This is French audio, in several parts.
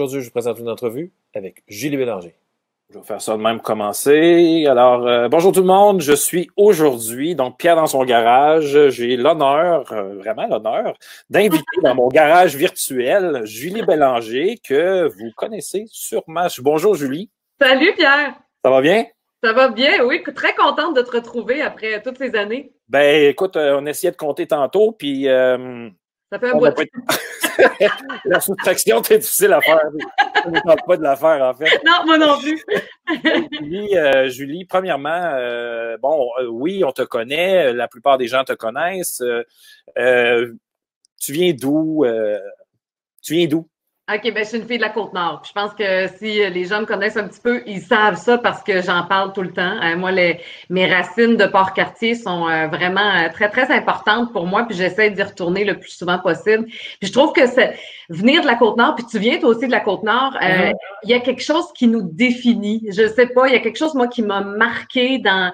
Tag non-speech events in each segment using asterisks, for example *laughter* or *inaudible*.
Aujourd'hui, je vous présente une entrevue avec Julie Bélanger. Je vais faire ça de même commencer. Alors, euh, bonjour tout le monde. Je suis aujourd'hui, donc Pierre dans son garage. J'ai l'honneur, euh, vraiment l'honneur, d'inviter *laughs* dans mon garage virtuel Julie Bélanger, que vous connaissez sûrement. Bonjour Julie. Salut Pierre. Ça va bien? Ça va bien, oui. Très contente de te retrouver après toutes ces années. Ben, écoute, euh, on essayait de compter tantôt, puis. Ça fait un bout *laughs* la soustraction, c'est difficile à faire. Je ne tente pas de la faire, en fait. Non, moi non plus. Julie, euh, Julie, premièrement, euh, bon, euh, oui, on te connaît, la plupart des gens te connaissent. tu viens d'où? tu viens d'où? OK, ben, je suis une fille de la Côte-Nord. Je pense que si les gens me connaissent un petit peu, ils savent ça parce que j'en parle tout le temps. Euh, moi, les, mes racines de Port-Cartier sont euh, vraiment euh, très, très importantes pour moi, puis j'essaie d'y retourner le plus souvent possible. Puis je trouve que venir de la Côte-Nord, puis tu viens toi aussi de la Côte-Nord, mm-hmm. il y a quelque chose qui nous définit. Je sais pas, il y a quelque chose, moi, qui m'a marqué dans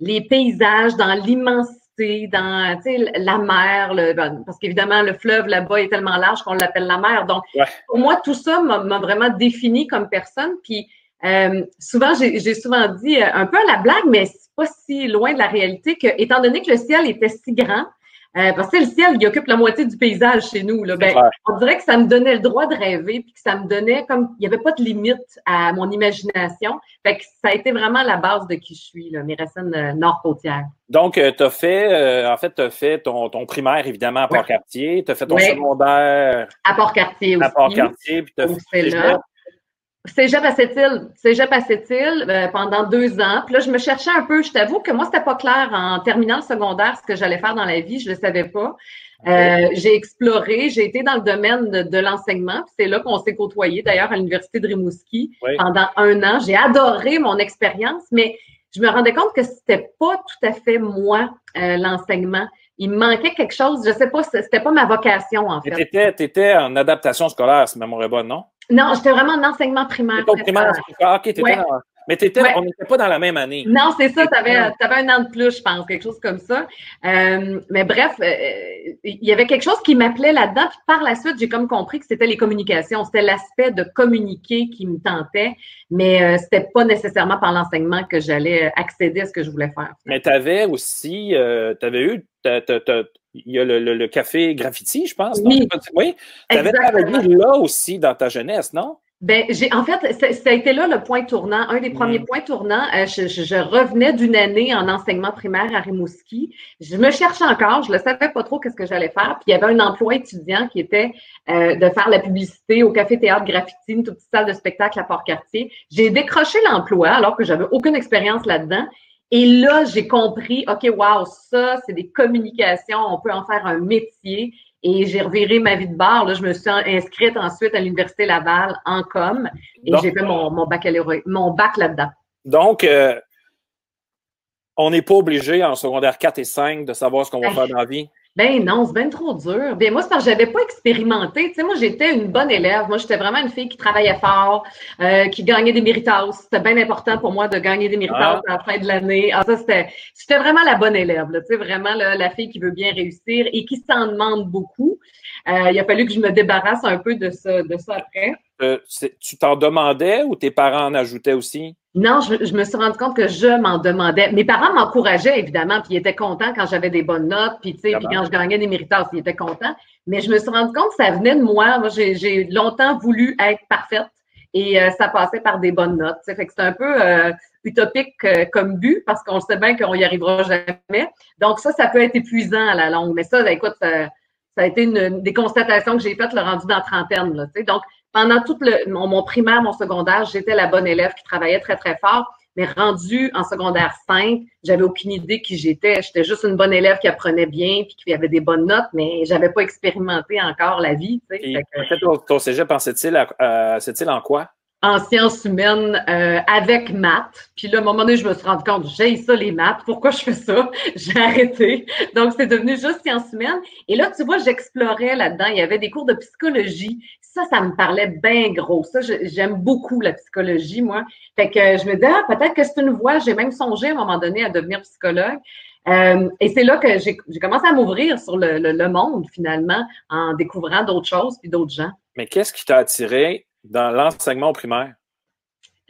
les paysages, dans l'immensité dans la mer, le, ben, parce qu'évidemment, le fleuve là-bas est tellement large qu'on l'appelle la mer. Donc, pour moi, tout ça m'a vraiment défini comme personne. Puis, euh, souvent, j'ai souvent dit, euh, un peu à la blague, mais c'est pas si loin de la réalité que, étant donné que le ciel était si grand, euh, parce que le ciel, il occupe la moitié du paysage chez nous. Là. Ben, on dirait que ça me donnait le droit de rêver, puis que ça me donnait comme il n'y avait pas de limite à mon imagination. Fait que ça a été vraiment la base de qui je suis, là, mes racines euh, nord-côtières. Donc, euh, tu as fait, en fait, tu as fait ton, ton, primaire, évidemment, à Port-Cartier. Tu as fait ton secondaire. À Port-Cartier aussi. À Port-Cartier, puis tu as fait. Cégep à Sept-Îles, Cégep à Sept-Îles euh, pendant deux ans. Puis là, je me cherchais un peu. Je t'avoue que moi, c'était pas clair en terminant le secondaire ce que j'allais faire dans la vie. Je le savais pas. Euh, j'ai exploré, j'ai été dans le domaine de, l'enseignement. C'est là qu'on s'est côtoyé, d'ailleurs, à l'Université de Rimouski pendant un an. J'ai adoré mon expérience, mais je me rendais compte que c'était pas tout à fait moi, euh, l'enseignement. Il me manquait quelque chose. Je sais pas, c'était pas ma vocation, en fait. Tu étais, en adaptation scolaire, si ma mémoire est bonne, non? Non, j'étais vraiment en enseignement primaire. primaire, ah, OK, Mais étais, on n'était pas dans la même année. Non, c'est ça. Tu avais, un an de plus, je pense, quelque chose comme ça. Euh, mais bref, euh, il y avait quelque chose qui m'appelait là-dedans. Puis par la suite, j'ai comme compris que c'était les communications. C'était l'aspect de communiquer qui me tentait. Mais euh, c'était pas nécessairement par l'enseignement que j'allais accéder à ce que je voulais faire. Mais tu avais aussi, tu avais eu, il y a le, café graffiti, je pense. Oui. oui. Tu avais travaillé là aussi dans ta jeunesse, non? Ben, j'ai en fait, ça, a été là le point tournant, un des premiers mm. points tournants. Euh, je, revenais d'une année en enseignement primaire à Rimouski. Je me cherchais encore, je ne savais pas trop qu'est-ce que j'allais faire. Puis il y avait un emploi étudiant qui était euh, de faire la publicité au Café Théâtre Graffiti, une toute petite salle de spectacle à Port-Cartier. J'ai décroché l'emploi alors que j'avais aucune expérience là-dedans. Et là, j'ai compris, OK, wow, ça, c'est des communications, on peut en faire un métier. Et j'ai reviré ma vie de bar. Là, je me suis inscrite ensuite à l'Université Laval en com et j'ai fait mon, mon, baccalauréat, mon bac là-dedans. Donc, euh, on n'est pas obligé en secondaire 4 et 5 de savoir ce qu'on va faire dans la vie? Ben non, c'est bien trop dur. Bien, moi, c'est parce que j'avais pas expérimenté. Tu sais, moi, j'étais une bonne élève. Moi, j'étais vraiment une fille qui travaillait fort, euh, qui gagnait des méritas. C'était bien important pour moi de gagner des méritas ah. à la fin de l'année. Ah, ça, c'était, c'était vraiment la bonne élève. tu sais, vraiment la fille qui veut bien réussir et qui s'en demande beaucoup. Euh, il a fallu que je me débarrasse un peu de ça, de ça après. Euh, tu t'en demandais ou tes parents en ajoutaient aussi? Non, je, me suis rendu compte que je m'en demandais. Mes parents m'encourageaient, évidemment, puis ils étaient contents quand j'avais des bonnes notes, puis, puis quand je gagnais des méritas, ils étaient contents. Mais je me suis rendu compte que ça venait de moi. Moi, j'ai longtemps voulu être parfaite et euh, ça passait par des bonnes notes. Fait que c'est un peu euh, utopique comme but parce qu'on sait bien qu'on y arrivera jamais. Donc, ça, ça peut être épuisant à la longue. Mais ça, écoute, ça, a été une, des constatations que j'ai faites le rendu dans trentaine. Là, donc, pendant tout le, mon, primaire, mon secondaire, j'étais la bonne élève qui travaillait très, très fort. Mais rendu en secondaire 5, j'avais aucune idée qui j'étais. J'étais juste une bonne élève qui apprenait bien puis qui avait des bonnes notes, mais j'avais pas expérimenté encore la vie. Tu sais, ton, cégep en il en quoi? en sciences humaines euh, avec maths. Puis là, à un moment donné, je me suis rendu compte, j'ai ça les maths, pourquoi je fais ça? *laughs* J'ai arrêté. Donc, c'est devenu juste sciences humaines. Et là, tu vois, j'explorais là-dedans. Il y avait des cours de psychologie. Ça, ça me parlait bien gros. Ça, j'aime beaucoup la psychologie, moi. Fait que je me disais, ah, peut-être que c'est une voie. J'ai même songé à un moment donné à devenir psychologue. Euh, et c'est là que j'ai commencé à m'ouvrir sur le, le, monde, finalement, en découvrant d'autres choses puis d'autres gens. Mais qu'est-ce qui t'a attiré dans l'enseignement primaire?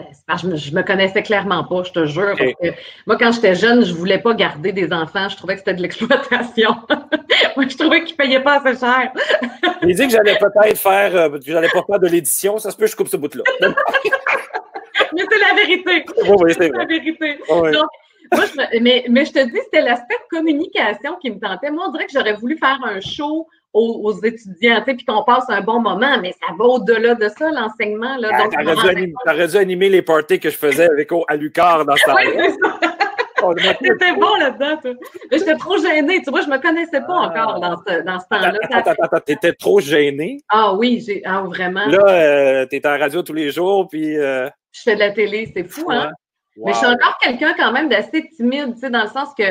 Euh, je me, me connaissais clairement pas, je te jure. Parce que moi, quand j'étais jeune, je voulais pas garder des enfants. Je trouvais que c'était de l'exploitation. *laughs* moi, je trouvais qu'ils payaient pas assez cher. *laughs* Il dit que j'allais peut-être faire, euh, que j'allais pas faire de l'édition. Ça se peut, je coupe ce bout-là. *laughs* mais c'est la vérité. Oui, c'est la vérité. moi, je, mais, mais je te dis, c'était l'aspect communication qui me tentait. Moi, on dirait que j'aurais voulu faire un show aux, étudiants, tu sais, puis qu'on passe un bon moment, mais ça va au-delà de ça, l'enseignement. Là, ah, T'aurais dû, animer les parties que je faisais avec à Lucar dans ce *laughs* temps oui, C'était bon là-dedans, toi. Mais j'étais trop gênée. Tu vois, je me connaissais pas ah. encore dans ce, dans ce temps-là. Attends, attends, attends, t'étais trop gênée? Ah oui, j'ai, ah, vraiment. Là, euh, t'es en radio tous les jours, puis... Euh, je fais de la télé, c'est fou, hein? Mais je suis encore quelqu'un quand même d'assez timide, tu sais, dans le sens que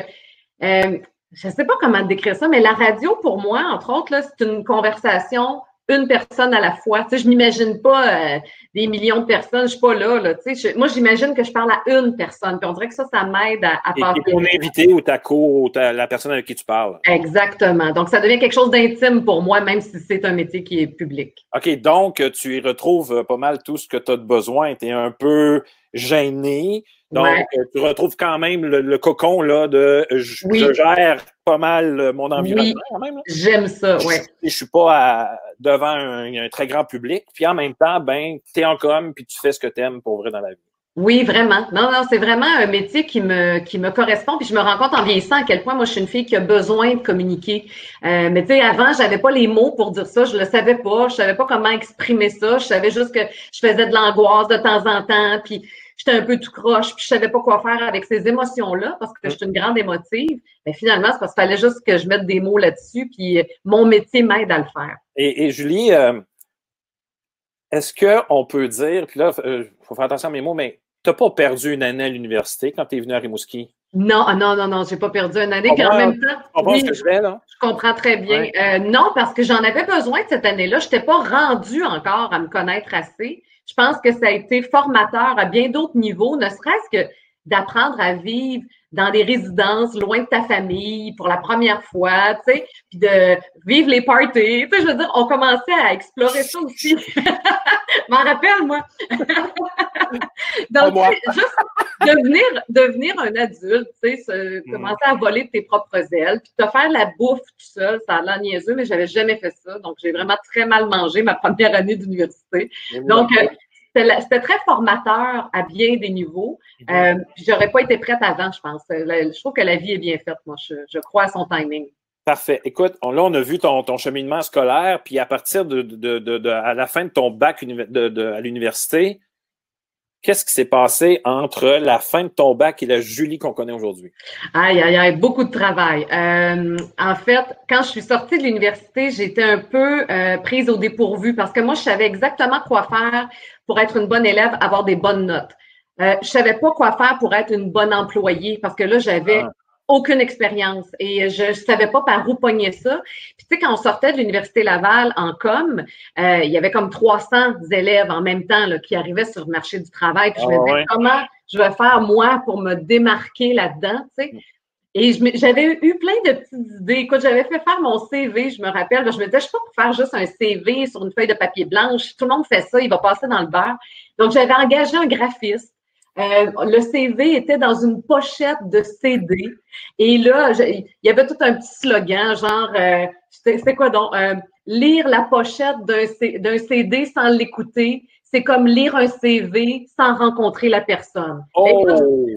euh, je ne sais pas comment décrire ça, mais la radio, pour moi, entre autres, c'est une conversation une personne à la fois. Tu sais, je m'imagine pas euh, des millions de personnes, je suis pas là. là tu sais, moi, j'imagine que je parle à une personne. Puis on dirait que ça, ça m'aide à, à passer. Ton invité ou ta co, ou la personne avec qui tu parles. Exactement. Donc, ça devient quelque chose d'intime pour moi, même si c'est un métier qui est public. OK, donc tu y retrouves pas mal tout ce que tu as de besoin. Tu es un peu gêné. Donc, euh, tu retrouves quand même le, cocon là, de je, gère pas mal euh, mon environnement quand même. J'aime ça, oui. Je, je suis pas devant un, très grand public. Puis en même temps, ben, tu es en com puis tu fais ce que tu aimes pour vrai dans la vie. Oui, vraiment. Non, non, c'est vraiment un métier qui me qui me correspond. Puis je me rends compte en vieillissant à quel point moi je suis une fille qui a besoin de communiquer. Euh, mais tu sais, avant, j'avais pas les mots pour dire ça. Je le savais pas. Je savais pas comment exprimer ça. Je savais juste que je faisais de l'angoisse de temps en temps. Puis j'étais un peu tout croche, puis je savais pas quoi faire avec ces émotions-là parce que je suis une grande émotive. Mais finalement, c'est parce qu'il fallait juste que je mette des mots là-dessus, puis euh, mon métier m'aide à le faire. Et, Julie, euh, est-ce qu'on peut dire, puis là, il euh, faut faire attention à mes mots, mais tu n'as pas perdu une année à l'université quand tu es venu à Rimouski? Non, ah, non, non, non, j'ai pas perdu une année. Puis en même temps, oui, je, je, comprends très bien. non, parce que j'en avais besoin de cette année-là. Je n'étais pas rendue encore à me connaître assez. Je pense que ça a été formateur à bien d'autres niveaux, ne serait-ce que d'apprendre à vivre dans des résidences loin de ta famille pour la première fois, tu sais, puis de vivre les parties. Tu sais, je veux dire, on commençait à explorer ça aussi. *laughs* m'en rappelle, moi. *laughs* Donc, juste devenir, devenir un adulte, tu sais, mm. commencer à voler de tes propres ailes, puis te faire la bouffe tout seul, ça a l'air niaiseux, mais j'avais jamais fait ça. Donc, j'ai vraiment très mal mangé ma première année d'université. Donc, euh, c'était très formateur à bien des niveaux. Euh, J'aurais pas été prête avant, je pense. Je trouve que la vie est bien faite, moi. Je, crois à son timing. Parfait. Écoute, là, on a vu ton, ton cheminement scolaire, puis à partir de, de, de, à la fin de ton bac à l'université, Qu'est-ce qui s'est passé entre la fin de ton bac et la Julie qu'on connaît aujourd'hui? Aïe, aïe, aïe, beaucoup de travail. Euh, en fait, quand je suis sortie de l'université, j'étais un peu euh, prise au dépourvu parce que moi, je savais exactement quoi faire pour être une bonne élève, avoir des bonnes notes. Euh, je savais pas quoi faire pour être une bonne employée parce que là, j'avais ah aucune expérience et je ne savais pas par où pogner ça. Puis tu sais, quand on sortait de l'Université Laval en com, euh, il y avait comme 300 élèves en même temps là, qui arrivaient sur le marché du travail. Puis je me ah disais, comment je vais faire moi pour me démarquer là-dedans, tu sais? Et j'avais eu plein de petites idées. Écoute, j'avais fait faire mon CV, je me rappelle. Je me disais, je ne suis pas pour faire juste un CV sur une feuille de papier blanche. Tout le monde fait ça, il va passer dans le beurre. Donc, j'avais engagé un graphiste euh, le CV était dans une pochette de CD. Et là, il y avait tout un petit slogan, genre, euh, c'était quoi donc? Euh, lire la pochette d'un CD sans l'écouter, c'est comme lire un CV sans rencontrer la personne. Oh!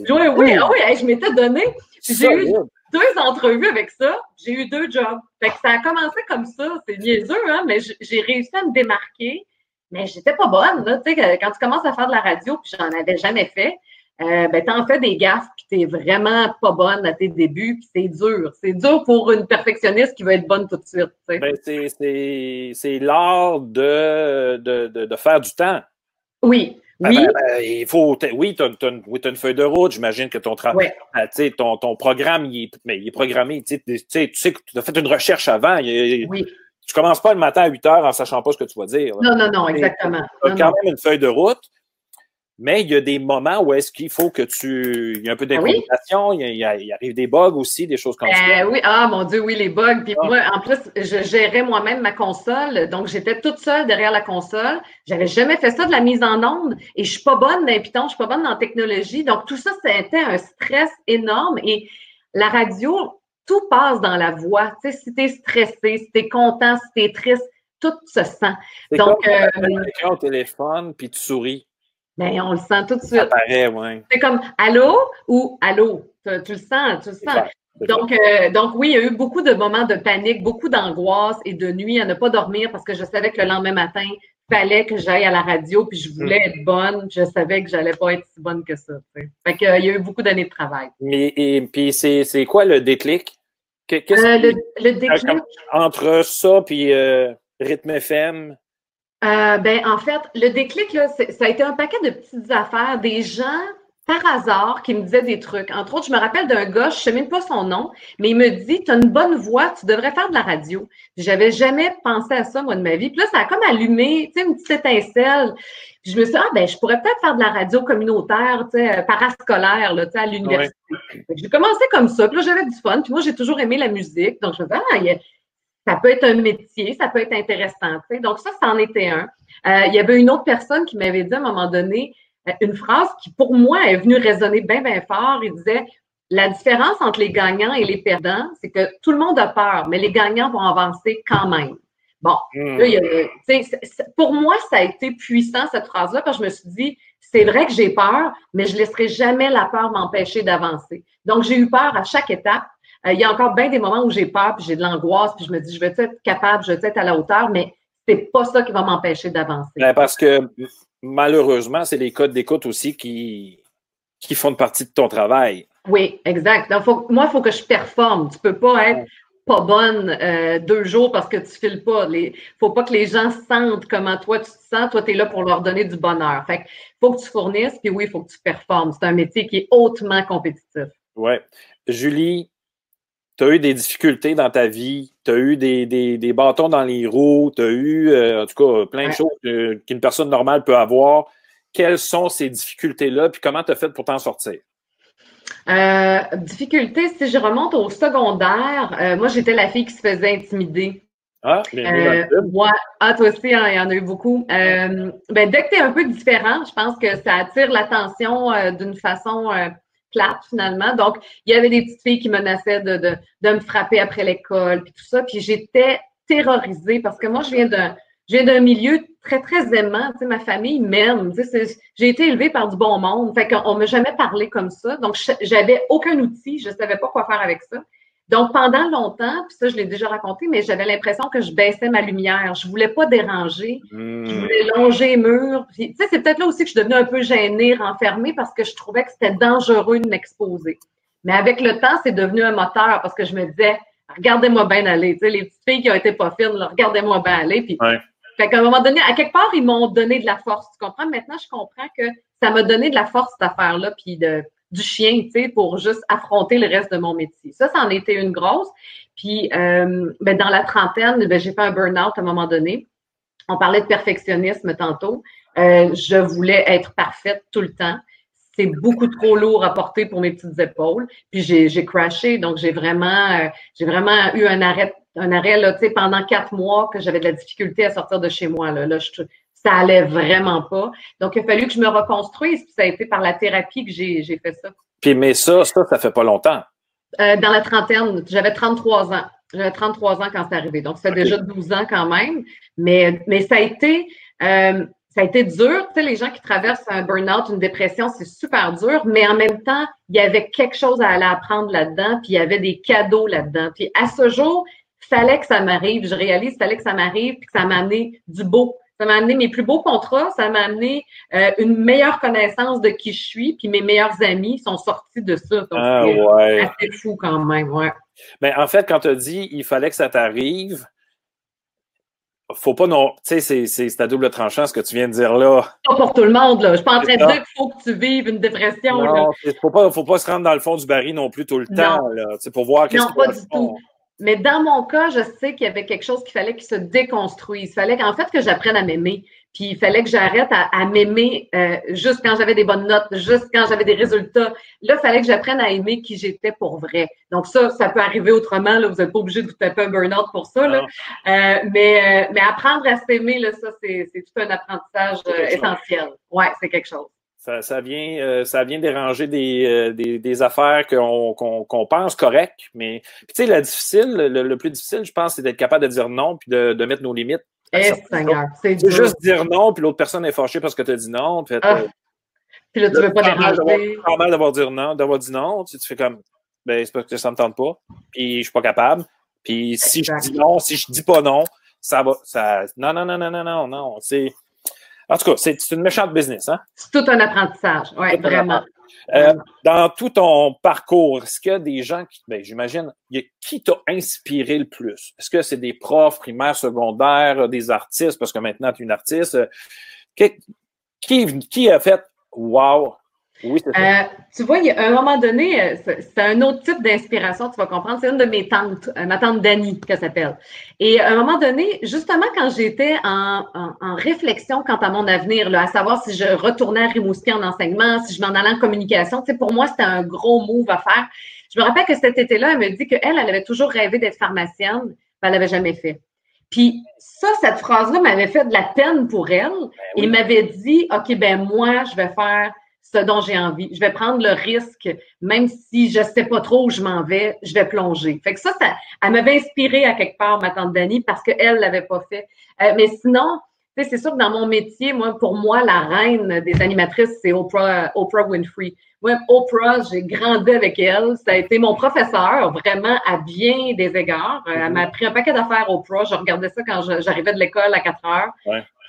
oui, oui, oui, je m'étais donné. J'ai eu deux entrevues avec ça. J'ai eu deux jobs. Fait que ça a commencé comme ça. C'est niaiseux, hein, mais j'ai réussi à me démarquer mais j'étais pas bonne. Là. Tu sais, quand tu commences à faire de la radio, puis j'en avais jamais fait, euh, ben, t'en fais des gaffes, puis t'es vraiment pas bonne à tes débuts, puis c'est dur. C'est dur pour une perfectionniste qui veut être bonne tout de suite. Ben, c'est l'art de, de, de, faire du temps. Oui. Ah, oui. Ben, ben, il faut, oui, tu as, une feuille de route. J'imagine que ton travail, euh, ton, ton programme, il est, mais il est programmé. Tu sais, tu sais que tu as fait une recherche avant. oui tu commences pas le matin à 8 heures en sachant pas ce que tu vas dire. Non, non, non, exactement. Tu as quand même une feuille de route. Mais il y a des moments où est-ce qu'il faut que tu. Il y a un peu d'improvisation, il, arrive des bugs aussi, des choses comme ça. Euh, oui, ah mon Dieu, oui, les bugs. Puis moi, en plus, je gérais moi-même ma console, donc j'étais toute seule derrière la console. J'avais jamais fait ça de la mise en onde et je suis pas bonne dans Python, je suis pas bonne dans la technologie. Donc tout ça, c'était un stress énorme et la radio, tout passe dans la voix. Tu sais, si t'es stressé, si t'es content, si t'es triste, tout se sent. Donc, comme euh, t'appelles quelqu'un au téléphone puis tu souris. Ben, on le sent tout de Ça suite. paraît, ouais. C'est comme allô ou allô? Tu, tu le sens, tu le sens. Donc, euh, donc oui, il y a eu beaucoup de moments de panique, beaucoup d'angoisse et de nuit à ne pas dormir parce que je savais que le lendemain matin, il fallait que j'aille à la radio, puis je voulais être bonne. Je savais que j'allais pas être si bonne que ça. Fait que, euh, il y a eu beaucoup d'années de travail. Mais et puis c'est c'est quoi le déclic? Qu'est-ce Euh, le, le déclic, entre ça puis euh, rythme FM? Euh, ben, en fait, le déclic, là, ça a été un paquet de petites affaires, des gens par hasard qui me disaient des trucs. Entre autres, je me rappelle d'un gars, je ne sais même pas son nom, mais il me dit Tu as une bonne voix, tu devrais faire de la radio. J'avais jamais pensé à ça, moi, de ma vie. Puis là, ça a comme allumé, tu sais, une petite étincelle. Puis je me suis dit, ah, ben, je pourrais peut-être faire de la radio communautaire, tu sais, euh, parascolaire, là, tu sais, à l'université. J'ai commencé comme ça. Puis là, j'avais du fun. Puis moi, j'ai toujours aimé la musique. Donc, je me disais, ah, il y a- ça peut être un métier, ça peut être intéressant. Donc, ça, c'en était un. Euh, il y avait une autre personne qui m'avait dit à un moment donné euh, une phrase qui, pour moi, est venue résonner bien, bien fort. Il disait La différence entre les gagnants et les perdants, c'est que tout le monde a peur, mais les gagnants vont avancer quand même. Bon, Hmm. Là, il y a- pour moi, ça a été puissant, cette phrase-là, parce que je me suis dit, c'est vrai que j'ai peur, mais je ne laisserai jamais la peur m'empêcher d'avancer. Donc, j'ai eu peur à chaque étape. Euh, il y a encore bien des moments où j'ai peur, puis j'ai de l'angoisse, puis je me dis, je vais être capable, je vais être à la hauteur, mais c'est pas ça qui va m'empêcher d'avancer. Ben, parce que malheureusement, c'est les codes d'écoute aussi qui, qui font partie de ton travail. Oui, exact. Donc, faut- moi, il faut que je performe. Tu peux pas être pas bonne euh, deux jours parce que tu files pas. Il faut pas que les gens sentent comment toi tu te sens. Toi, tu es là pour leur donner du bonheur. Fait que faut que tu fournisses, puis oui, il faut que tu performes. C'est un métier qui est hautement compétitif. Ouais. Julie, tu as eu des difficultés dans ta vie, tu as eu des, des, des bâtons dans les roues, tu as eu, euh, en tout cas, plein de choses qu'une personne normale peut avoir. Quelles sont ces difficultés-là, puis comment tu as fait pour t'en sortir? Euh, difficulté, si je remonte au secondaire, euh, moi, j'étais la fille qui se faisait intimider. Ah, Euh, ouais. Ah, toi aussi, hein, il y en a eu beaucoup. Euh, ben, dès que tu es un peu différent, je pense que ça attire l'attention euh, d'une façon finalement. Donc, il y avait des petites filles qui menaçaient de, me frapper après l'école, puis tout ça. Puis j'étais terrorisée parce que moi, je viens d'un. Milieu très, très aimant. Tu sais, ma famille m'aime. J'ai été élevée par du bon monde. Fait qu'on ne m'a jamais parlé comme ça. Donc, j'avais aucun outil. Je ne savais pas quoi faire avec ça. Donc, pendant longtemps, puis ça, je l'ai déjà raconté, mais j'avais l'impression que je baissais ma lumière. Je voulais pas déranger. Je Hmm. voulais longer les murs. Puis, tu sais, c'est peut-être là aussi que je devenue un peu gênée, renfermée, parce que je trouvais que c'était dangereux de m'exposer. Mais avec le temps, c'est devenu un moteur parce que je me disais, regardez-moi bien aller. Tu sais, les petites filles qui ont été pas fines, regardez-moi bien aller. Puis, Ouais. fait qu'à un moment donné, à quelque part, ils m'ont donné de la force. Tu comprends? Maintenant, je comprends que ça m'a donné de la force, cette affaire-là, puis de, du chien, tu sais, pour juste affronter le reste de mon métier. Ça, ça en était une grosse. Puis, euh, ben, dans la trentaine, ben, j'ai fait un burn-out à un moment donné. On parlait de perfectionnisme tantôt. Euh, je voulais être parfaite tout le temps. C'est beaucoup trop lourd à porter pour mes petites épaules. Puis j'ai, crashé, donc j'ai vraiment, euh, j'ai vraiment eu un arrêt, un arrêt là, pendant quatre mois que j'avais de la difficulté à sortir de chez moi. Là, ça allait vraiment pas. Donc il a fallu que je me reconstruise. Puis ça a été par la thérapie que j'ai, j'ai fait ça. Puis, mais ça, ça, ça fait pas longtemps. Euh, dans la trentaine, j'avais 33 ans. J'avais 33 ans quand c'est arrivé. Donc, ça fait déjà 12 ans quand même. Mais, mais ça a été, euh, ça a été dur. Tu sais, les gens qui traversent un burn-out, une dépression, c'est super dur. Mais en même temps, il y avait quelque chose à aller apprendre là-dedans. Puis il y avait des cadeaux là-dedans. Puis à ce jour, il fallait que ça m'arrive. Je réalise fallait que ça m'arrive puis que ça m'a amené du beau. Ça m'a amené mes plus beaux contrats, ça m'a amené euh, une meilleure connaissance de qui je suis, puis mes meilleurs amis sont sortis de ça. Donc, Ah, c'est ouais. assez fou quand même, ouais. Mais en fait, quand tu as dit il fallait que ça t'arrive, faut pas non. Tu sais, c'est- à double tranchant ce que tu viens de dire là. Pas pour tout le monde, là. Je suis pas en train de dire qu'il faut que tu vives une dépression, là. Non, il faut pas, faut pas se rendre dans le fond du baril non plus tout le Non. temps, là. Pour voir qu'est-ce Non, qui pas du tout. Mais dans mon cas, je sais qu'il y avait quelque chose qu'il fallait qu'il se déconstruise. Il fallait qu'en fait que j'apprenne à m'aimer. Puis il fallait que j'arrête à, m'aimer euh, juste quand j'avais des bonnes notes, juste quand j'avais des résultats. Là, il fallait que j'apprenne à aimer qui j'étais pour vrai. Donc ça, ça peut arriver autrement. Là, vous n'êtes pas obligé de vous taper un burn-out pour ça. Là. Euh, mais, euh, mais apprendre à s'aimer, là, ça, c'est tout un apprentissage essentiel. Ouais, c'est quelque chose. Ça, vient, ça vient déranger des, des, affaires qu'on pense correctes, mais tu sais, la difficile, le, plus difficile, je pense, c'est d'être capable de dire non puis de, de mettre nos limites. Eh, c'est juste dire non, puis l'autre personne est fâchée parce que tu as dit non. Puis, ah. puis là, tu veux pas déranger. C'est normal d'avoir dit non, d'avoir dit non. Tu, fais comme, ben, c'est parce que ça me tente pas, puis je suis pas capable. Puis si je dis non, si je dis pas non, ça va. Ça... Non, non, non, non, non, non, non. C'est. En tout cas, c'est une méchante business, hein? C'est tout un apprentissage, oui, vraiment. Euh, dans tout ton parcours, est-ce qu'il y a des gens qui, ben, j'imagine, qui t'a inspiré le plus? Est-ce que c'est des profs primaires, secondaires, des artistes, parce que maintenant tu es une artiste? Qui, qui a fait Wow, oui, c'est euh, tu vois, il y a un moment donné, euh, c'est un autre type d'inspiration, tu vas comprendre. C'est une de mes tantes, euh, ma tante Dani, qu'elle s'appelle. Et à un moment donné, justement, quand j'étais en, réflexion quant à mon avenir, là, à savoir si je retournais à Rimouski en enseignement, si je m'en allais en communication, tu sais, pour moi, c'était un gros move à faire. Je me rappelle que cet été-là, elle me dit qu'elle, elle avait toujours rêvé d'être pharmacienne, mais elle l'avait jamais fait. Puis ça, cette phrase-là m'avait fait de la peine pour elle ben et m'avait dit, OK, ben moi, je vais faire ce dont j'ai envie. Je vais prendre le risque, même si je ne sais pas trop où je m'en vais, je vais plonger. Fait que ça, ça elle m'avait inspiré à quelque part, ma tante Dani, parce qu'elle ne l'avait pas fait. Euh, mais sinon, c'est sûr que dans mon métier, moi, pour moi, la reine des animatrices, c'est Oprah, Oprah Winfrey. Moi, Oprah, j'ai grandi avec elle. Ça a été mon professeur, vraiment, à bien des égards. Euh, elle m'a appris un paquet d'affaires, Oprah. Je regardais ça quand j'arrivais de l'école à 4 heures.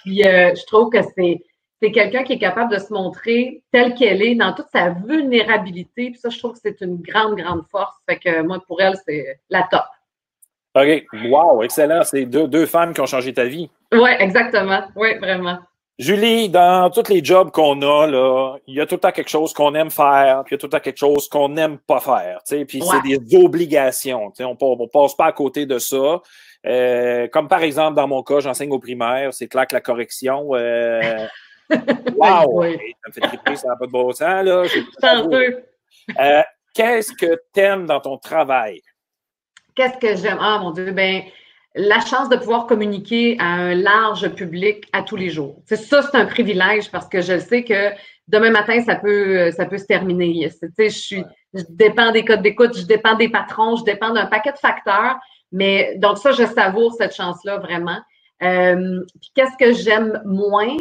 Puis, euh, je trouve que c'est c'est quelqu'un qui est capable de se montrer telle qu'elle est dans toute sa vulnérabilité. Puis ça, je trouve que c'est une grande, grande force. Fait que moi, pour elle, c'est la top. OK. Wow, excellent. C'est deux, deux femmes qui ont changé ta vie. Oui, exactement. Oui, vraiment. Julie, dans tous les jobs qu'on a, là, il y a tout le temps quelque chose qu'on aime faire, puis il y a tout le temps quelque chose qu'on n'aime pas faire. Puis c'est des obligations. On ne passe pas à côté de ça. Euh, comme par exemple, dans mon cas, j'enseigne au primaire, c'est clair que la correction, euh, *laughs* Wow! Ça me fait triper, ça n'a pas de bon sens, là. *laughs* Euh, Qu'est-ce que tu aimes dans ton travail? Qu'est-ce que j'aime? Ah, mon Dieu, ben la chance de pouvoir communiquer à un large public à tous les jours. C'est ça, c'est un privilège parce que je sais que demain matin, ça peut, ça peut se terminer. Je, suis, je dépends des codes d'écoute, je dépends des patrons, je dépends d'un paquet de facteurs. Mais donc ça, je savoure cette chance-là vraiment. Euh, puis qu'est-ce que j'aime moins?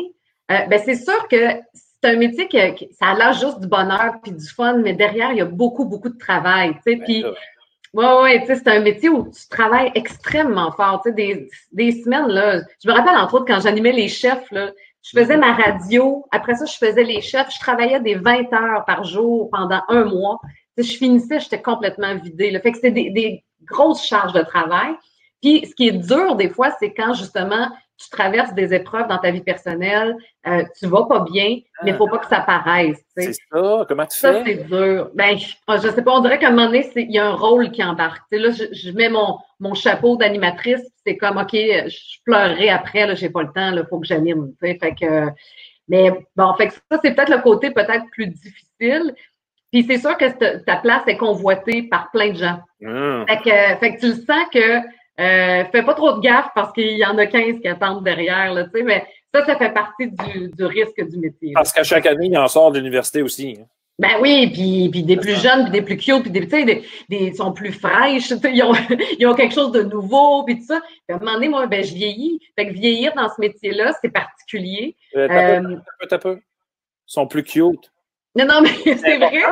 Euh, ben, c'est sûr que c'est un métier qui, ça a l'air juste du bonheur puis du fun, mais derrière, il y a beaucoup, beaucoup de travail. Tu sais, ben, puis, ouais, ouais, tu sais, c'est un métier où tu travailles extrêmement fort. Tu sais, des, des semaines, là. Je me rappelle, entre autres, quand j'animais les chefs, là, je faisais ma radio. Après ça, je faisais les chefs. Je travaillais des 20 heures par jour pendant un mois. Tu sais, je finissais, j'étais complètement vidée. Là. Fait que c'était des, des grosses charges de travail. Puis, ce qui est dur des fois, c'est quand justement tu traverses des épreuves dans ta vie personnelle, euh, tu vas pas bien, mais il faut pas que ça paraisse. C'est ça, comment tu fais? Ça, c'est dur. Ben, je, je sais pas, on dirait qu'à un moment donné, il y a un rôle qui embarque. là, je, mets mon, mon chapeau d'animatrice, c'est comme, OK, je pleurerai après, là, j'ai pas le temps, il faut que j'anime. Fait que, mais bon, fait que ça, c'est peut-être le côté peut-être plus difficile. Puis c'est sûr que ta place est convoitée par plein de gens. Mmh. Fait, que, fait que tu le sens que euh, fais pas trop de gaffe parce qu'il y en a 15 qui attendent derrière, là, mais ça, ça fait partie du, du risque du métier. Parce qu'à chaque année, il en sort de l'université aussi. Hein. Ben oui, puis, puis des plus jeunes, puis des plus cute, puis des, des, des sont plus fraîches, ils ont, *laughs* ils ont quelque chose de nouveau, puis tout ça. Puis à un moment donné, moi, ben, je vieillis. Fait que vieillir dans ce métier-là, c'est particulier. Euh, t'as peu, euh, t'as peu, Ils sont plus cute. Non, non, mais *laughs* c'est vrai.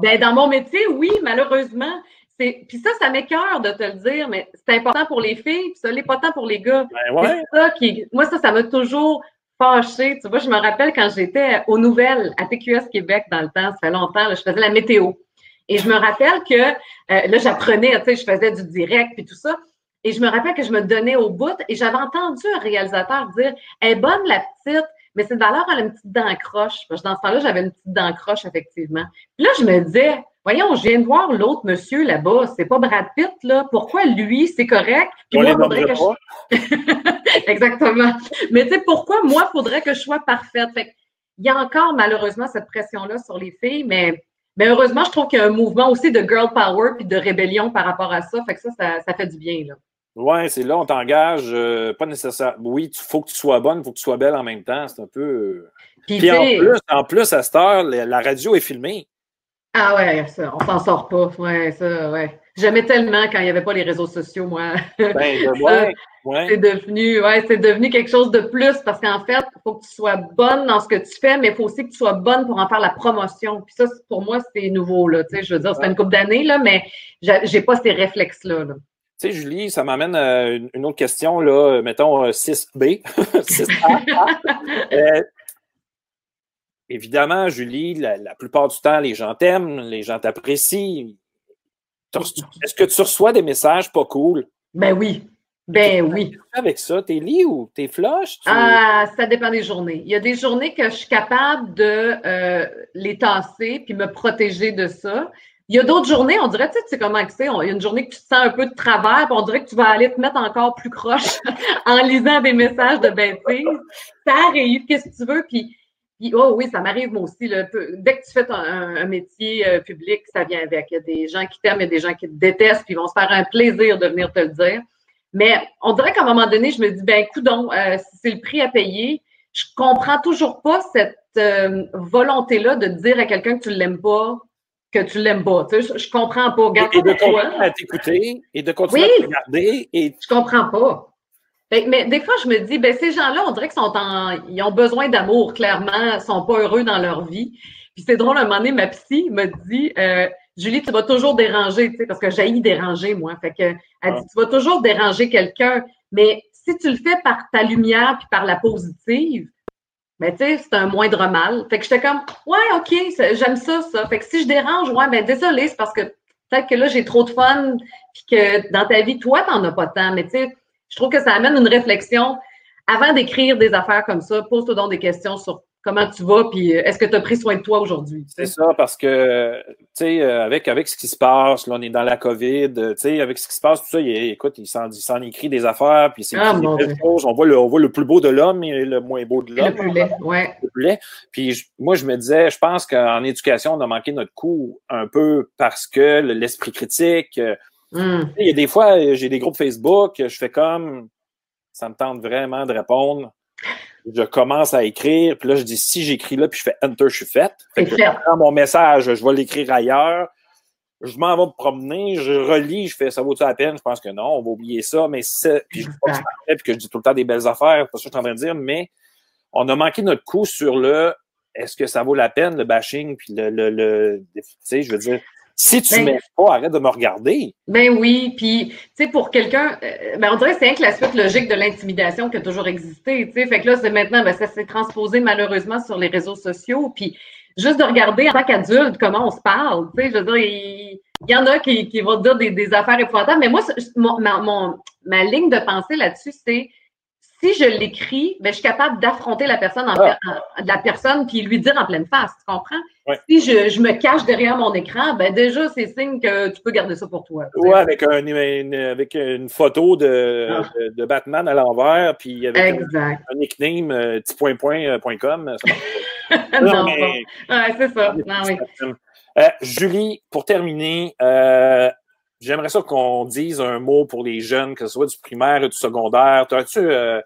Ben, dans mon métier, oui, malheureusement. Puis ça, ça m'écœure de te le dire, mais c'est important pour les filles, puis ça l'est pas tant pour les gars. Ben ça qui, moi, ça, ça m'a toujours fâché. Tu vois, je me rappelle quand j'étais aux nouvelles à TQS Québec dans le temps, ça fait longtemps, je faisais la météo. Et je me rappelle que euh, là, j'apprenais, tu sais, je faisais du direct puis tout ça. Et je me rappelle que je me donnais au bout et j'avais entendu un réalisateur dire Elle est bonne la petite, mais c'est de valeur, elle a une petite dent croche. Parce que dans ce temps-là, j'avais une petite dent croche, effectivement. Puis là, je me disais voyons, je viens de voir l'autre monsieur là-bas, c'est pas Brad Pitt, là. Pourquoi lui, c'est correct? Puis moi, faudrait que je... *laughs* Exactement. Mais tu sais, pourquoi moi, il faudrait que je sois parfaite? Fait il y a encore malheureusement cette pression-là sur les filles, mais, mais heureusement, je trouve qu'il y a un mouvement aussi de girl power puis de rébellion par rapport à ça. Fait que ça, ça, fait du bien, là. Ouais, c'est là, on t'engage, euh, pas nécessaire. Oui, il faut que tu sois bonne, il faut que tu sois belle en même temps. C'est un peu. Euh, puis, en, plus, en plus, à cette heure, la radio est filmée. Ah ouais, ça, on s'en sort pas. Ouais, ça, ouais. J'aimais tellement quand il n'y avait pas les réseaux sociaux, moi. Ben, ouais, *laughs* ouais. C'est devenu, ouais, c'est devenu quelque chose de plus parce qu'en fait, il faut que tu sois bonne dans ce que tu fais, mais il faut aussi que tu sois bonne pour en faire la promotion. Puis ça, pour moi, c'est nouveau, là. Tu sais, je veux dire, c'est une couple d'années, là, mais j'ai pas ces réflexes-là. Tu sais, Julie, ça m'amène à une autre question, là, mettons 6B. 6A. *laughs* *laughs* évidemment, Julie, la, plupart du temps, les gens t'aiment, les gens t'apprécient. Est-ce que tu reçois des messages pas cool? Ben oui. Ben oui. Avec ça, t'es lit ou t'es flush? Ah, ça dépend des journées. Il y a des journées que je suis capable de euh, les tasser puis me protéger de ça. Il y a d'autres journées, on dirait, tu sais, comment c'est. Il y a une journée que tu te sens un peu de travers, puis on dirait que tu vas aller te mettre encore plus croche *laughs* en lisant des messages de bêtises. Ça arrive, qu'est-ce que tu veux, puis oh oui, ça m'arrive moi aussi. Là, dès que tu fais un, métier euh, public, ça vient avec. Il y a des gens qui t'aiment, il y a des gens qui te détestent, puis ils vont se faire un plaisir de venir te le dire. Mais on dirait qu'à un moment donné, je me dis, ben, coudon, euh, c'est le prix à payer. Je comprends toujours pas cette euh, volonté-là de dire à quelqu'un que tu l'aimes pas, que tu l'aimes pas. Tu sais, je, comprends pas. et, de continuer à t'écouter et de continuer à te regarder. Et... Je comprends pas. Ben, mais des fois, je me dis, ben, ces gens-là, on dirait qu'ils sont en, ils ont besoin d'amour, clairement, ils sont pas heureux dans leur vie. Puis c'est drôle, un moment donné, ma psy me dit, euh, Julie, tu vas toujours déranger, tu sais, parce que j'ai déranger, moi. Fait que, elle dit, tu vas toujours déranger quelqu'un, mais si tu le fais par ta lumière puis par la positive, ben, tu sais, c'est un moindre mal. Fait que j'étais comme, ouais, OK, j'aime ça, ça. Fait que si je dérange, ouais, ben, désolé, c'est parce que peut-être que là, j'ai trop de fun, puis que dans ta vie, toi, t'en as pas tant, mais tu sais, je trouve que ça amène une réflexion. Avant d'écrire des affaires comme ça, pose-toi donc des questions sur comment tu vas, puis euh, est-ce que tu as pris soin de toi aujourd'hui? C'est ça, parce que, tu sais, euh, avec, avec ce qui se passe, là, on est dans la COVID, euh, tu sais, avec ce qui se passe, tout ça, il, écoute, il s'en, écrit des affaires, puis c'est ah, des choses. On voit, le, on voit le plus beau de l'homme et le moins beau de l'homme. Le plus laid, ouais. Le plus laid. Puis moi, je me disais, je pense qu'en éducation, on a manqué notre coup un peu parce que l'esprit critique, hmm. il y a des fois, j'ai des groupes Facebook, je fais comme, ça me tente vraiment de répondre. Je commence à écrire, puis là, je dis si j'écris là, puis je fais Enter, je suis faite. Fait je prends mon message, je vais l'écrire ailleurs. Je m'en vais me promener, je relis, je fais ça vaut-tu la peine? Je pense que non, on va oublier ça, mais c'est. Puis je dis pas que puis que je dis tout le temps des belles affaires, c'est ça que je suis en train de dire, mais on a manqué notre coup sur le est-ce que ça vaut la peine, le bashing, puis le, le, le tu sais, je veux dire, si tu ne ben, pas, arrête de me regarder. Ben oui, puis tu sais, pour quelqu'un, euh, ben on dirait que c'est un que la suite logique de l'intimidation qui a toujours existé. Tu sais, fait que là, c'est maintenant, ben, ça s'est transposé malheureusement sur les réseaux sociaux. Puis juste de regarder en tant qu'adulte comment on se parle. Tu sais, je veux dire, il, y en a qui, qui vont dire des, des affaires épouvantables, mais moi, ma, mon, ma ligne de pensée là-dessus, c'est si je l'écris, ben, je suis capable d'affronter la personne, en, ah. la personne puis lui dire en pleine face, tu comprends? Si je, je, me cache derrière mon écran, ben déjà, c'est signe que tu peux garder ça pour toi. Oui, avec, un, une, avec une photo de, ah. de, Batman à l'envers, puis avec un, nickname euh, petit.point.com. Euh, *laughs* non, mais... c'est ça. Non, oui. Euh, Julie, pour terminer, euh, J'aimerais ça qu'on dise un mot pour les jeunes, que ce soit du primaire ou du secondaire. As-tu, euh,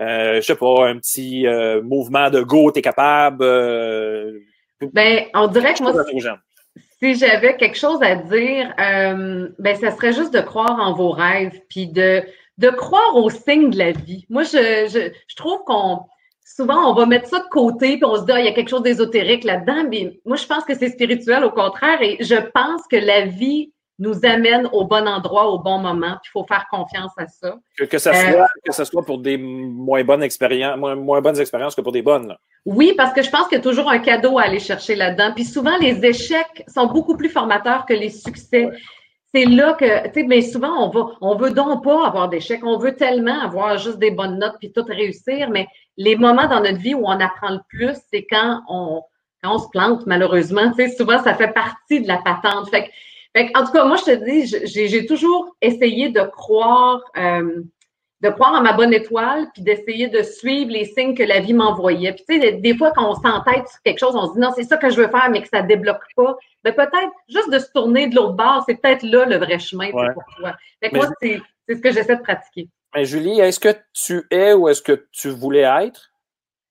euh, je sais pas, un petit euh, mouvement de go, t'es capable? Euh, ben, on dirait que moi, si, j'avais quelque chose à dire, ben, ça serait juste de croire en vos rêves, puis de, de croire aux signes de la vie. Moi, je, je, je trouve qu'on souvent, on va mettre ça de côté, puis on se dit, ah, il y a quelque chose d'ésotérique là-dedans, mais moi, je pense que c'est spirituel, au contraire, et je pense que la vie nous amène au bon endroit au bon moment. il faut faire confiance à ça. Que, que, ça euh, soit, que ça soit pour des moins bonnes expériences, moins, bonnes expériences que pour des bonnes. Oui, parce que je pense qu'il y a toujours un cadeau à aller chercher là-dedans. Puis souvent, les échecs sont beaucoup plus formateurs que les succès. C'est là que, tu sais, mais souvent, on va, on veut donc pas avoir d'échecs. On veut tellement avoir juste des bonnes notes puis tout réussir. Mais les moments dans notre vie où on apprend le plus, c'est quand on, quand on se plante, malheureusement, tu sais, souvent, ça fait partie de la patente. Fait, fait en tout cas, moi, je te dis, j'ai toujours essayé de croire, euh, de croire en ma bonne étoile, puis d'essayer de suivre les signes que la vie m'envoyait. Puis tu sais, des fois, quand on s'entête sur quelque chose, on se dit non, c'est ça que je veux faire, mais que ça débloque pas. Ben peut-être juste de se tourner de l'autre bord, c'est peut-être là le vrai chemin pour toi. Fait que moi, c'est ce que j'essaie de pratiquer. Mais Julie, est-ce que tu es ou est-ce que tu voulais être?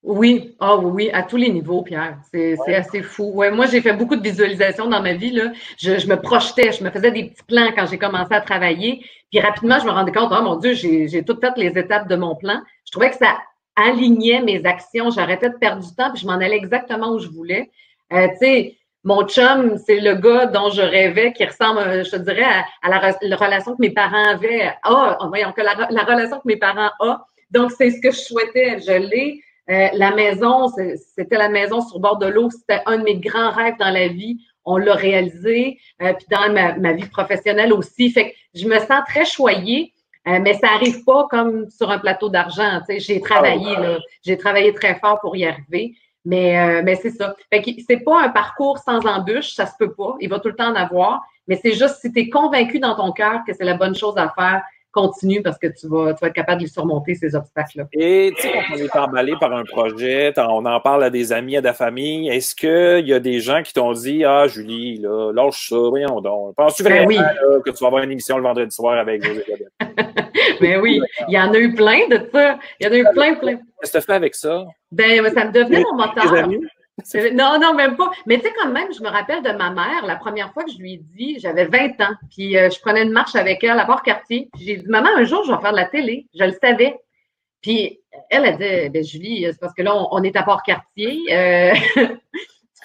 Oui, oh, oui, à tous les niveaux, Pierre. C'est assez fou. Ouais, moi, j'ai fait beaucoup de visualisations dans ma vie. Là. Je, je, me projetais, je me faisais des petits plans quand j'ai commencé à travailler. Puis rapidement, je me rendais compte, oh mon Dieu, j'ai toutes fait les étapes de mon plan. Je trouvais que ça alignait mes actions. J'arrêtais de perdre du temps, puis je m'en allais exactement où je voulais. Euh, tu sais, mon chum, c'est le gars dont je rêvais, qui ressemble, je te dirais, à, la, relation que mes parents avaient. Ah, voyons, que la, la relation que mes parents ont. Donc, c'est ce que je souhaitais. Je l'ai. Euh, la maison, c'était la maison sur bord de l'eau. C'était un de mes grands rêves dans la vie. On l'a réalisé. Euh, puis dans ma, vie professionnelle aussi. Fait que je me sens très choyée. Euh, mais ça arrive pas comme sur un plateau d'argent. J'ai travaillé, là. J'ai travaillé très fort pour y arriver. Mais, mais c'est ça. Fait que c'est pas un parcours sans embûches, ça se peut pas. Il va tout le temps en avoir. Mais c'est juste si tu es convaincu dans ton cœur que c'est la bonne chose à faire, continue parce que tu vas, tu vas être capable de surmonter ces obstacles-là. Et tu sais, quand on est emballé par un projet, on en parle à des amis, à de la famille, est-ce qu'il y a des gens qui t'ont dit Ah, Julie, là, lâche ça, voyons donc. Penses-tu ben vraiment que tu vas avoir une émission le vendredi soir avec José *laughs* Ben oui, il y en a eu plein de ça. Il y en a eu plein, plein. Qu'est-ce que tu fais avec ça? Ben, ça me devenait mon moteur. Non, non, même pas. Mais tu sais, quand même, je me rappelle de ma mère, la première fois que je lui ai dit, j'avais 20 ans, puis euh, je prenais une marche avec elle à Port-Cartier. J'ai dit, maman, un jour, je vais faire de la télé. Je le savais. Puis elle a dit, ben Julie, c'est parce que là, on, est à Port-Cartier. Euh, *laughs*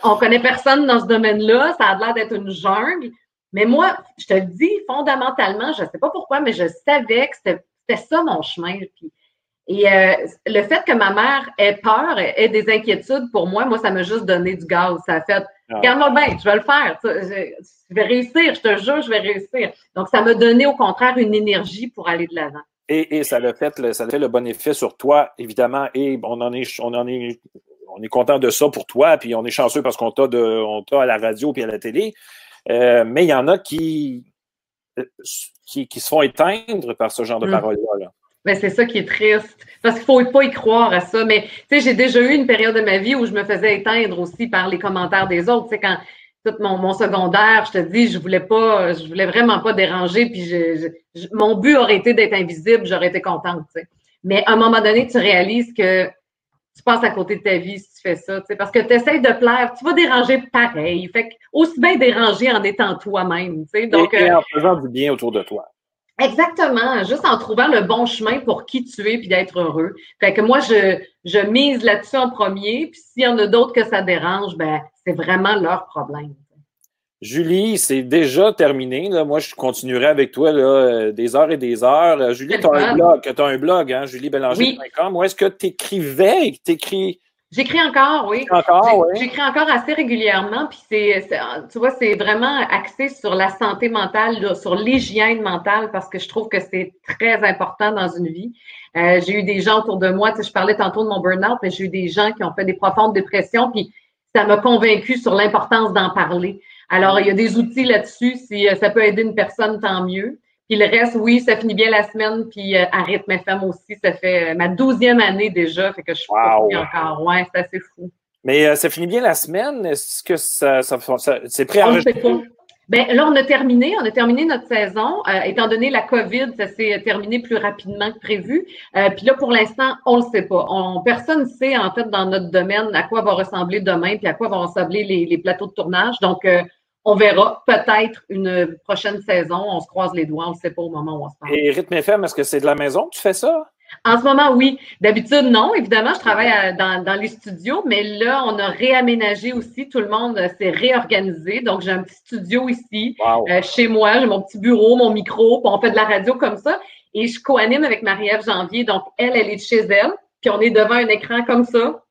on connaît personne dans ce domaine-là. Ça a l'air d'être une jungle. Mais moi, je te dis, fondamentalement, je ne sais pas pourquoi, mais je savais que c'était ça mon chemin. Puis et euh, le fait que ma mère ait peur, ait des inquiétudes pour moi, moi, ça m'a juste donné du gaz. Ça a fait, ah. regarde-moi bien, je vais le faire. Je, vais réussir, je te jure, je vais réussir. Donc, ça m'a donné au contraire une énergie pour aller de l'avant. Et, et, ça a fait, le, ça a fait le bon effet sur toi, évidemment. Et on en est, on en est, on est content de ça pour toi, puis on est chanceux parce qu'on t'a de, on t'a à la radio puis à la télé. Euh, mais il y en a qui, euh, qui, qui, se font éteindre par ce genre de mmh. paroles-là. Mais c'est ça qui est triste. Parce qu'il ne faut pas y croire à ça. Mais tu sais, j'ai déjà eu une période de ma vie où je me faisais éteindre aussi par les commentaires des autres. Tu sais, quand tout mon, mon, secondaire, je te dis, je voulais pas, je voulais vraiment pas déranger. Puis je, mon but aurait été d'être invisible, j'aurais été contente. Tu sais. Mais à un moment donné, tu réalises que tu passes à côté de ta vie si tu fais ça. Tu sais, parce que tu essaies de plaire, tu vas déranger pareil. Fait que aussi bien déranger en étant toi-même. Tu sais. Donc, et, en faisant du bien autour de toi. Exactement, juste en trouvant le bon chemin pour qui tu es puis d'être heureux. Fait que moi, je, je mise là-dessus en premier, puis s'il y en a d'autres que ça dérange, ben c'est vraiment leur problème. Julie, c'est déjà terminé. Là. Moi, je continuerai avec toi là, euh, des heures et des heures. Euh, Julie, tu as un blog, tu as un blog, hein, juliebélanger.com. Oui. Où est-ce que tu écrivais, tu écris J'écris encore, oui. Encore, oui. J'écris encore assez régulièrement, puis c'est, tu vois, c'est vraiment axé sur la santé mentale, sur l'hygiène mentale, parce que je trouve que c'est très important dans une vie. Euh, j'ai eu des gens autour de moi, tu sais, je parlais tantôt de mon burn-out, mais j'ai eu des gens qui ont fait des profondes dépressions, puis ça m'a convaincu sur l'importance d'en parler. Alors, il y a des outils là-dessus. Si euh, ça peut aider une personne, tant mieux. Puis le reste, oui, ça finit bien la semaine. Puis euh, à Rythme FM aussi, ça fait euh, ma douzième année déjà. Fait que je suis wow. encore. Ouais, c'est assez fou. Mais euh, ça finit bien la semaine? Est-ce que ça, ça, c'est prêt à ben, là, on a terminé, on a terminé notre saison. Euh, étant donné la COVID, ça s'est terminé plus rapidement que prévu. Euh, puis là, pour l'instant, on le sait pas. On, personne ne sait, en fait, dans notre domaine, à quoi va ressembler demain, puis à quoi vont ressembler les, les plateaux de tournage. Donc, on verra peut-être une prochaine saison. On se croise les doigts. On ne sait pas au moment où on se parle. Et Rythme FM, est-ce que c'est de la maison que tu fais ça? En ce moment, oui. D'habitude, non. Évidemment, je travaille dans, les studios, mais là, on a réaménagé aussi. Tout le monde s'est réorganisé. Donc, j'ai un petit studio ici, euh, chez moi. J'ai mon petit bureau, mon micro, puis on fait de la radio comme ça. Et je co-anime avec Marie-Ève Janvier. Donc, elle, elle est de chez elle. Puis on est devant un écran comme ça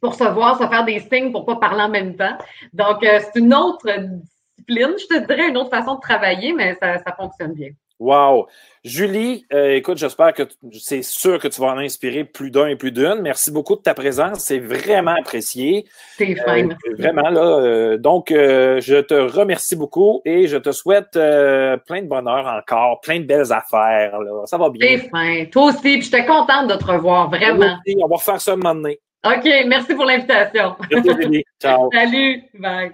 pour se voir, se faire des signes pour pas parler en même temps. Donc, euh, c'est une autre discipline, je te dirais, une autre façon de travailler, mais ça, ça fonctionne bien. Wow. Julie, euh, écoute, j'espère que c'est sûr que tu vas en inspirer plus d'un et plus d'une. Merci beaucoup de ta présence. C'est vraiment apprécié. C'est fin. Euh, vraiment, là. Euh, donc, je te remercie beaucoup et je te souhaite plein de bonheur encore, plein de belles affaires. Là. Ça va bien. C'est fin. Toi aussi. Puis j'étais contente de te revoir, vraiment. on va refaire ça un moment donné. OK. Merci pour l'invitation. Ciao. *laughs* Salut. Bye.